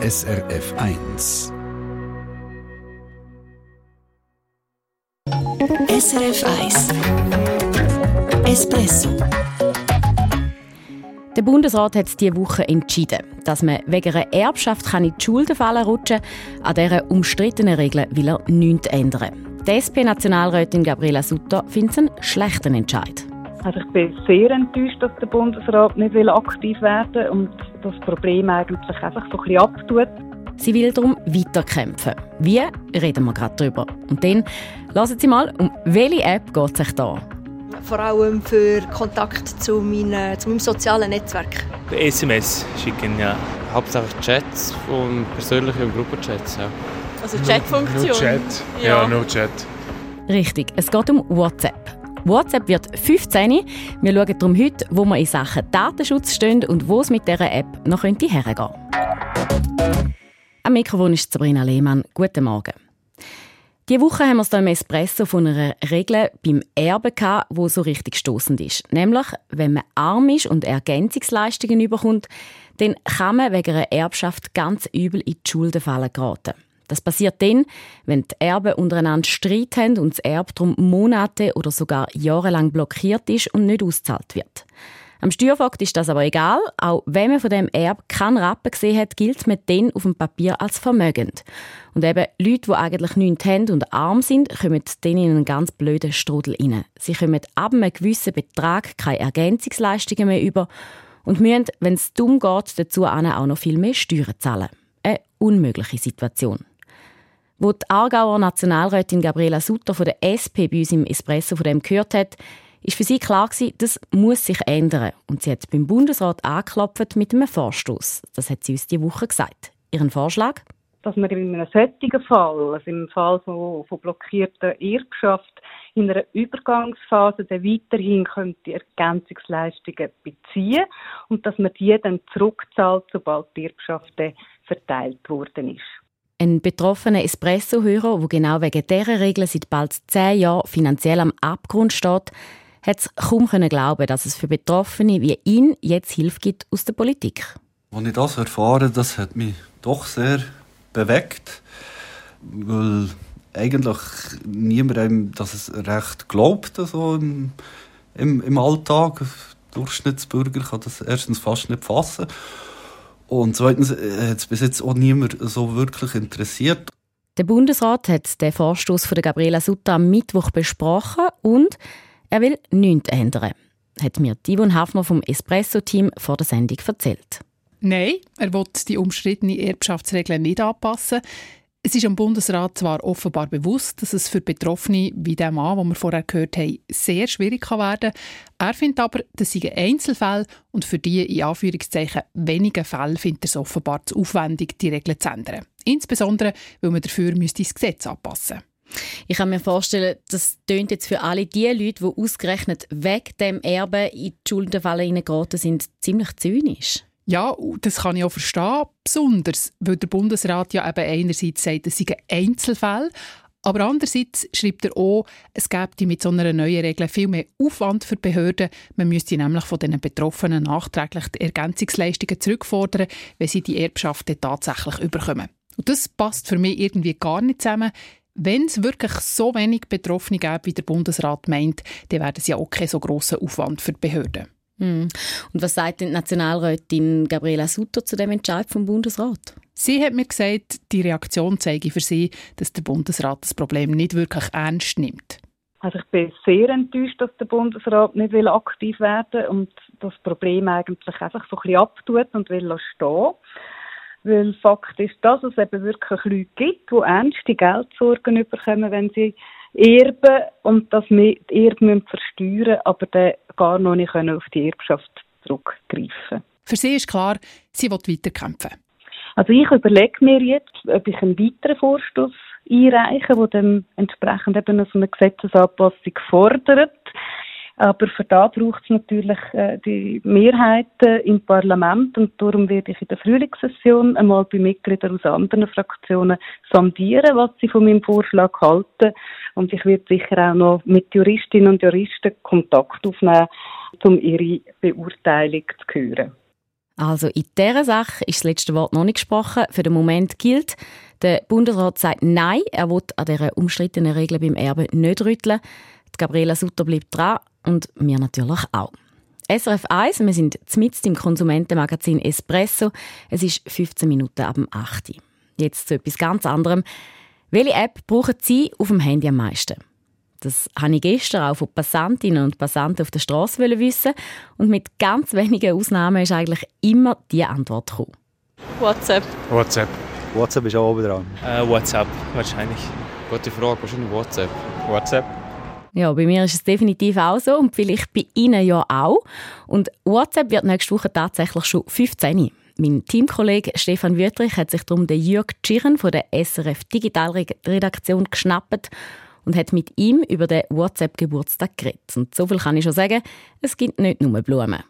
SRF 1. SRF 1 Espresso der Bundesrat hat diese Woche entschieden, dass man wegen einer Erbschaft in die Schulden fallen rutschen kann. An dieser umstrittenen Regel will er nichts ändern. Die SP-Nationalrätin Gabriela Sutter findet es einen schlechten Entscheid. Also ich bin sehr enttäuscht, dass der Bundesrat nicht aktiv werden will und das Problem eigentlich einfach so ein bisschen abtut. Sie will darum weiterkämpfen. Wie? Reden wir gerade drüber. Und dann lassen Sie mal, um welche App geht es sich da? Vor allem für Kontakt zu, meinen, zu meinem sozialen Netzwerk. SMS schicken, ja. Hauptsächlich Chats und persönliche und Gruppenchats, ja. Also Chatfunktion? Nur Chat, ja, ja nur Chat. Richtig, es geht um WhatsApp. WhatsApp wird 15. Wir schauen darum heute, wo wir in Sachen Datenschutz stehen und wo es mit dieser App noch hergehen könnte. Am Mikrofon ist Sabrina Lehmann. Guten Morgen. Diese Woche haben wir es hier im Espresso von einer Regel beim Erben gehabt, die so richtig stoßend ist. Nämlich, wenn man arm ist und Ergänzungsleistungen überkommt, dann kann man wegen einer Erbschaft ganz übel in die Schuldenfalle geraten. Das passiert dann, wenn die Erben untereinander Streit haben und das Erbe darum Monate oder sogar jahrelang blockiert ist und nicht ausgezahlt wird. Am Steuerfakt ist das aber egal. Auch wenn man von dem Erb keinen Rappen gesehen hat, gilt man dann auf dem Papier als vermögend. Und eben Leute, die eigentlich nichts haben und arm sind, kommen dann in einen ganz blöden Strudel rein. Sie kommen ab einem gewissen Betrag keine Ergänzungsleistungen mehr über und müssen, wenn es dumm geht, dazu auch noch viel mehr Steuern zahlen. Eine unmögliche Situation. Wo die Aargauer Nationalrätin Gabriela Sutter von der SP bei uns im Espresso von dem gehört hat, ist für sie klar gewesen, das muss sich ändern. Und sie hat beim Bundesrat angeklopft mit einem Vorstoß. Das hat sie uns diese Woche gesagt. Ihren Vorschlag? Dass man in einem solchen Fall, also im Fall von, von blockierter Erbschaft, in einer Übergangsphase dann weiterhin könnte Ergänzungsleistungen beziehen und dass man die dann zurückzahlt, sobald die Erbschaft verteilt worden ist. Ein betroffener Espresso-Hörer, der genau wegen dieser Regel seit bald zehn Jahren finanziell am Abgrund steht, hat es kaum glauben, dass es für Betroffene wie ihn jetzt Hilfe gibt aus der Politik. Als ich das erfahre, das hat mich doch sehr bewegt, weil eigentlich niemand einem das recht glaubt, so im, im, im Alltag. Durchschnittsbürger kann das erstens fast nicht fassen. Und zweitens äh, hat es bis jetzt auch niemand so wirklich interessiert. Der Bundesrat hat den Vorstoß von Gabriela Sutter am Mittwoch besprochen und er will nichts ändern, hat mir Yvonne Hafner vom Espresso-Team vor der Sendung erzählt. Nein, er will die umstrittene Erbschaftsregeln nicht anpassen. Es ist am Bundesrat zwar offenbar bewusst, dass es für Betroffene wie der Mann, den wir vorher gehört haben, sehr schwierig kann werden Er findet aber, das seien Einzelfälle und für die in Anführungszeichen wenigen Fälle findet er es offenbar zu aufwendig, die Regeln zu ändern. Insbesondere, weil man dafür müsste das Gesetz anpassen müsste. Ich kann mir vorstellen, das tönt jetzt für alle die Leute, die ausgerechnet wegen dem Erbe in die Schuldenfalle hineingeraten sind, ziemlich zynisch. Ja, das kann ich auch verstehen, besonders, weil der Bundesrat ja eben einerseits sagt, es seien Einzelfälle, aber andererseits schreibt er auch, es gäbe mit so einer neuen Regel viel mehr Aufwand für die Behörden. Man müsste nämlich von den Betroffenen nachträglich die Ergänzungsleistungen zurückfordern, wenn sie die Erbschaft tatsächlich überkommen. Und das passt für mich irgendwie gar nicht zusammen, wenn es wirklich so wenig Betroffene gäbe, wie der Bundesrat meint, dann wäre das ja auch kein so grosser Aufwand für die Behörden. Hm. Und was sagt die Nationalrätin Gabriela Sutter zu dem Entscheid vom Bundesrat? Sie hat mir gesagt, die Reaktion zeige für sie, dass der Bundesrat das Problem nicht wirklich ernst nimmt. Also ich bin sehr enttäuscht, dass der Bundesrat nicht will aktiv werden will und das Problem eigentlich einfach so ein bisschen abtut und will stehen. Weil Fakt ist, dass es eben wirklich Leute gibt, die ernste Geldsorgen bekommen, wenn sie erben und dass wir die Erben versteuern aber dann gar noch nicht auf die Erbschaft zurückgreifen Für sie ist klar, sie will weiterkämpfen. Also ich überlege mir jetzt, ob ich einen weiteren Vorstoß einreiche, der dann entsprechend eben so eine Gesetzesanpassung fordert. Aber für das braucht es natürlich äh, die Mehrheit äh, im Parlament und darum werde ich in der Frühlingssession einmal bei Mitgliedern aus anderen Fraktionen sondieren, was sie von meinem Vorschlag halten. Und ich werde sicher auch noch mit Juristinnen und Juristen Kontakt aufnehmen, um ihre Beurteilung zu hören. Also in dieser Sache ist das letzte Wort noch nicht gesprochen. Für den Moment gilt, der Bundesrat sagt Nein, er will an dieser umstrittenen Regel beim Erben nicht rütteln. Gabriela Sutter bleibt dran und wir natürlich auch. SRF 1, wir sind mitten im Konsumentenmagazin Espresso. Es ist 15 Minuten ab dem 8. Jetzt zu etwas ganz anderem. Welche App brauchen Sie auf dem Handy am meisten? Das habe ich gestern auch von Passantinnen und Passanten auf der Straße wissen und mit ganz wenigen Ausnahmen ist eigentlich immer die Antwort gekommen. WhatsApp. WhatsApp. WhatsApp ist auch oben dran. Äh, WhatsApp wahrscheinlich. Gute Frage, wahrscheinlich WhatsApp. WhatsApp. Ja, bei mir ist es definitiv auch so und vielleicht bei Ihnen ja auch. Und WhatsApp wird nächste Woche tatsächlich schon 15. Mein Teamkollege Stefan Wüttrich hat sich darum den Jürg Tschirren von der SRF Digitalredaktion geschnappt und hat mit ihm über den WhatsApp-Geburtstag geredet. Und so viel kann ich schon sagen, es gibt nicht nur Blumen.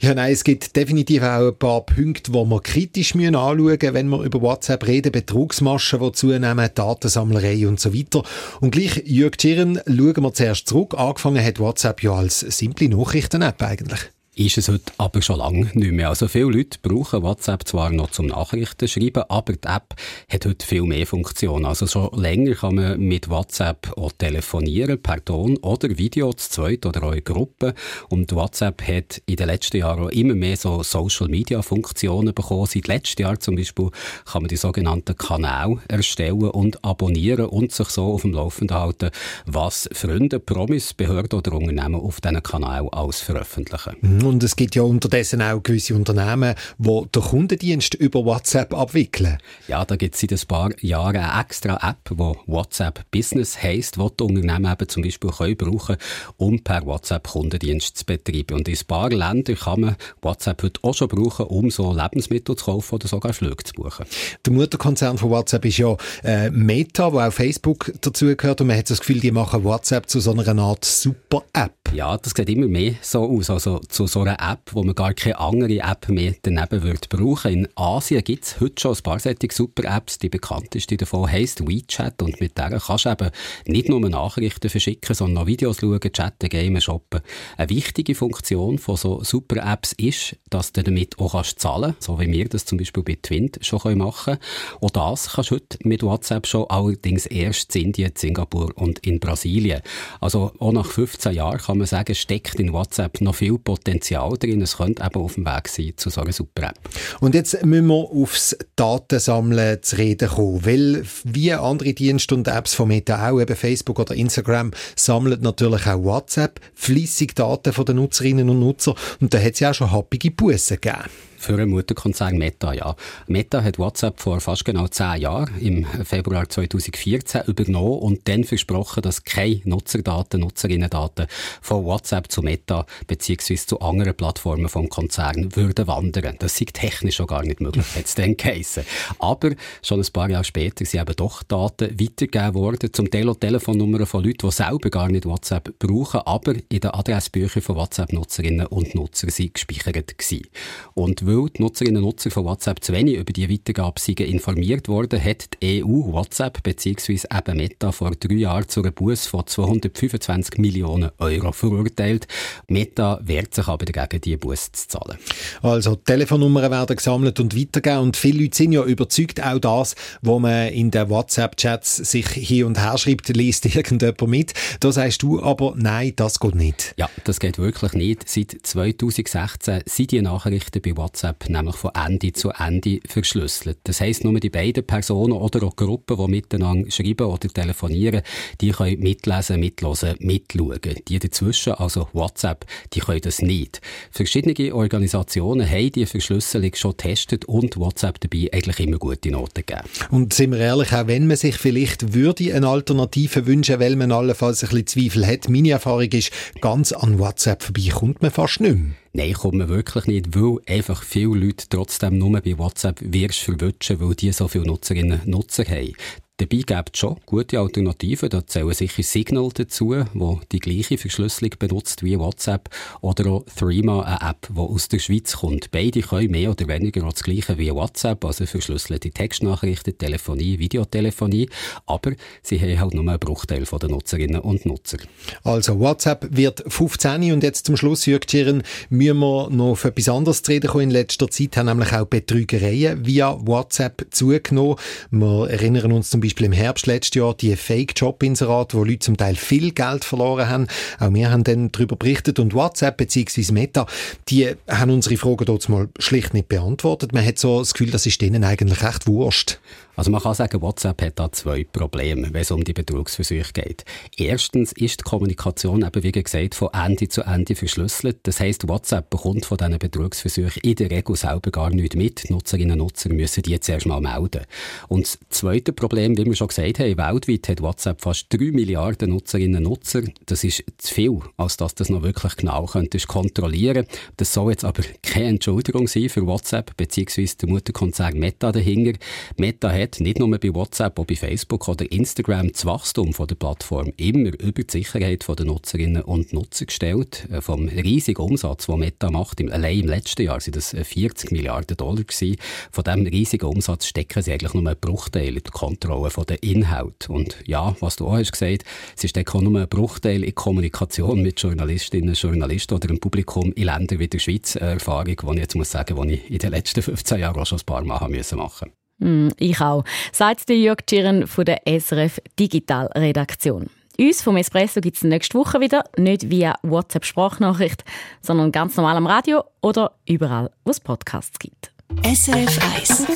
Ja, nein, es gibt definitiv auch ein paar Punkte, die wir kritisch anschauen müssen, wenn wir über WhatsApp reden. Betrugsmaschen, die zunehmen, Datensammlerei und so weiter. Und gleich, Jürg Tschirren, schauen wir zuerst zurück. Angefangen hat WhatsApp ja als simple Nachrichten-App eigentlich ist es heute aber schon lange nicht mehr. Also viele Leute brauchen WhatsApp zwar noch zum Nachrichten schreiben, aber die App hat heute viel mehr Funktionen. Also schon länger kann man mit WhatsApp auch telefonieren, per Ton oder Video zu zweit oder auch in Gruppen. Und WhatsApp hat in den letzten Jahren auch immer mehr so Social-Media-Funktionen bekommen. Seit letztem Jahr zum Beispiel kann man die sogenannten Kanäle erstellen und abonnieren und sich so auf dem Laufenden halten, was Freunde, Promis, Behörden oder Unternehmen auf diesen Kanälen alles veröffentlichen. Mhm. Und es gibt ja unterdessen auch gewisse Unternehmen, die den Kundendienst über WhatsApp abwickeln. Ja, da gibt es seit ein paar Jahren eine extra App, die WhatsApp Business heisst, die die Unternehmen eben zum Beispiel können brauchen um per WhatsApp Kundendienst zu betreiben. Und in ein paar Ländern kann man WhatsApp heute auch schon brauchen, um so Lebensmittel zu kaufen oder sogar Flüge zu buchen. Der Mutterkonzern von WhatsApp ist ja äh, Meta, wo auch Facebook dazugehört. Und man hat das Gefühl, die machen WhatsApp zu so einer Art Super-App. Ja, das sieht immer mehr so aus. Also zu so einer App, wo man gar keine andere App mehr daneben wird brauchen. In Asien gibt es heute schon ein paar solche Super-Apps. Die bekannteste davon heisst WeChat und mit der kannst du eben nicht nur Nachrichten verschicken, sondern auch Videos schauen, chatten, gamen, shoppen. Eine wichtige Funktion von so Super-Apps ist, dass du damit auch kannst zahlen kannst, so wie wir das zum Beispiel bei Twint schon machen können. Und das kannst du heute mit WhatsApp schon allerdings erst in Indien, Singapur und in Brasilien. Also auch nach 15 Jahren kann man sagen, steckt in WhatsApp noch viel Potenzial drin. Es könnte eben auf dem Weg sein zu so einer super App. Und jetzt müssen wir aufs Datensammeln zu reden kommen, weil wie andere Dienste und Apps von Meta auch, eben Facebook oder Instagram, sammeln natürlich auch WhatsApp fließig Daten von den Nutzerinnen und Nutzern und da hat es ja auch schon happige Bussen gegeben. Für einen Mutterkonzern Meta, ja. Meta hat WhatsApp vor fast genau zehn Jahren, im Februar 2014, übernommen und dann versprochen, dass keine Nutzerdaten, Nutzerinnendaten von WhatsApp zu Meta bzw. zu anderen Plattformen vom Konzern würden wandern. Das sei technisch schon gar nicht möglich, hat es dann geheissen. Aber schon ein paar Jahre später sind eben doch Daten weitergegeben worden, zum Teil auch Telefonnummern von Leuten, die selber gar nicht WhatsApp brauchen, aber in den Adressbüchern von WhatsApp-Nutzerinnen und Nutzern gespeichert gewesen. Und weil die Nutzerinnen und Nutzer von WhatsApp zu wenig über die Weitergabe informiert worden, hat die EU WhatsApp bzw. eben Meta vor drei Jahren zu einer Buße von 225 Millionen Euro verurteilt. Meta wehrt sich aber dagegen, diese Buße zu zahlen. Also Telefonnummern werden gesammelt und weitergegeben und viele Leute sind ja überzeugt, auch das, was man in den WhatsApp-Chats sich hier und her schreibt, liest irgendjemand mit. Da sagst du aber, nein, das geht nicht. Ja, das geht wirklich nicht. Seit 2016 sind die Nachrichten bei WhatsApp WhatsApp nämlich von Ende zu Ende verschlüsselt. Das heisst, nur die beiden Personen oder auch Gruppen, die miteinander schreiben oder telefonieren, die können mitlesen, mitlosen, mitschauen. Die dazwischen, also WhatsApp, die können das nicht. Verschiedene Organisationen haben die Verschlüsselung schon getestet und WhatsApp dabei eigentlich immer gute Noten gegeben. Und sind wir ehrlich, auch wenn man sich vielleicht würde eine Alternative wünschen, weil man allenfalls ein bisschen Zweifel hat, meine Erfahrung ist, ganz an WhatsApp vorbei kommt man fast nicht mehr. Nein, kommt man wirklich nicht, weil einfach viele Leute trotzdem nur bei WhatsApp wirst verwutschen, weil die so viele Nutzerinnen und Nutzer haben. Dabei gibt es schon gute Alternativen. Da zählen sicher Signal dazu, wo die gleiche Verschlüsselung benutzt wie WhatsApp. Oder auch Threema, eine App, die aus der Schweiz kommt. Beide können mehr oder weniger das Gleiche wie WhatsApp, also verschlüsselte Textnachrichten, Telefonie, Videotelefonie. Aber sie haben halt nur einen Bruchteil der Nutzerinnen und Nutzer. Also WhatsApp wird 15 und jetzt zum Schluss, Jörg Tschirren, müssen wir noch auf etwas anderes zu reden kommen. In letzter Zeit haben nämlich auch Betrügereien via WhatsApp zugenommen. Wir erinnern uns zum Beispiel Beispiel im Herbst letztes Jahr die Fake-Job-Inserate, wo Leute zum Teil viel Geld verloren haben. Auch wir haben dann darüber berichtet und WhatsApp bzw. Meta, die haben unsere Fragen dort mal schlicht nicht beantwortet. Man hat so das Gefühl, das ist denen eigentlich recht wurscht. Also man kann sagen, WhatsApp hat da zwei Probleme, wenn es um die Betrugsversuche geht. Erstens ist die Kommunikation eben, wie gesagt, von Ende zu Ende verschlüsselt. Das heißt, WhatsApp bekommt von diesen Betrugsversuchen in der Regel selber gar nichts mit. Nutzerinnen und Nutzer müssen die zuerst mal melden. Und das zweite Problem, wie wir schon gesagt haben, weltweit hat WhatsApp fast drei Milliarden Nutzerinnen und Nutzer. Das ist zu viel, als dass das noch wirklich genau könnte kontrollieren. Das soll jetzt aber keine Entschuldigung sein für WhatsApp bzw. der Mutterkonzern Meta dahinter. Meta hat hat nicht nur bei WhatsApp, auch bei Facebook oder Instagram das Wachstum von der Plattform immer über die Sicherheit der Nutzerinnen und Nutzer gestellt. Äh, vom riesigen Umsatz, den Meta macht, allein im letzten Jahr sind das 40 äh, Milliarden Dollar gewesen. Von diesem riesigen Umsatz stecken sie eigentlich nur einen Bruchteil in der Kontrolle der Inhalt. Und ja, was du auch hast gesagt, sie stecken auch nur einen Bruchteil in Kommunikation mit Journalistinnen Journalisten oder im Publikum in Ländern wie der Schweiz. Eine Erfahrung, die ich jetzt muss sagen, die ich in den letzten 15 Jahren auch schon ein paar Mal machen musste. Mm, ich auch, sagt der Jörg Tschirren von der SRF Digital Redaktion. Uns vom Espresso gibt es nächste Woche wieder, nicht via WhatsApp-Sprachnachricht, sondern ganz normal am Radio oder überall, wo es Podcasts gibt. SRF 1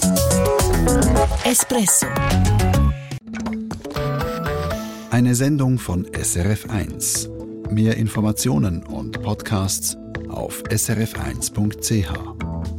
Espresso Eine Sendung von SRF 1. Mehr Informationen und Podcasts auf srf1.ch.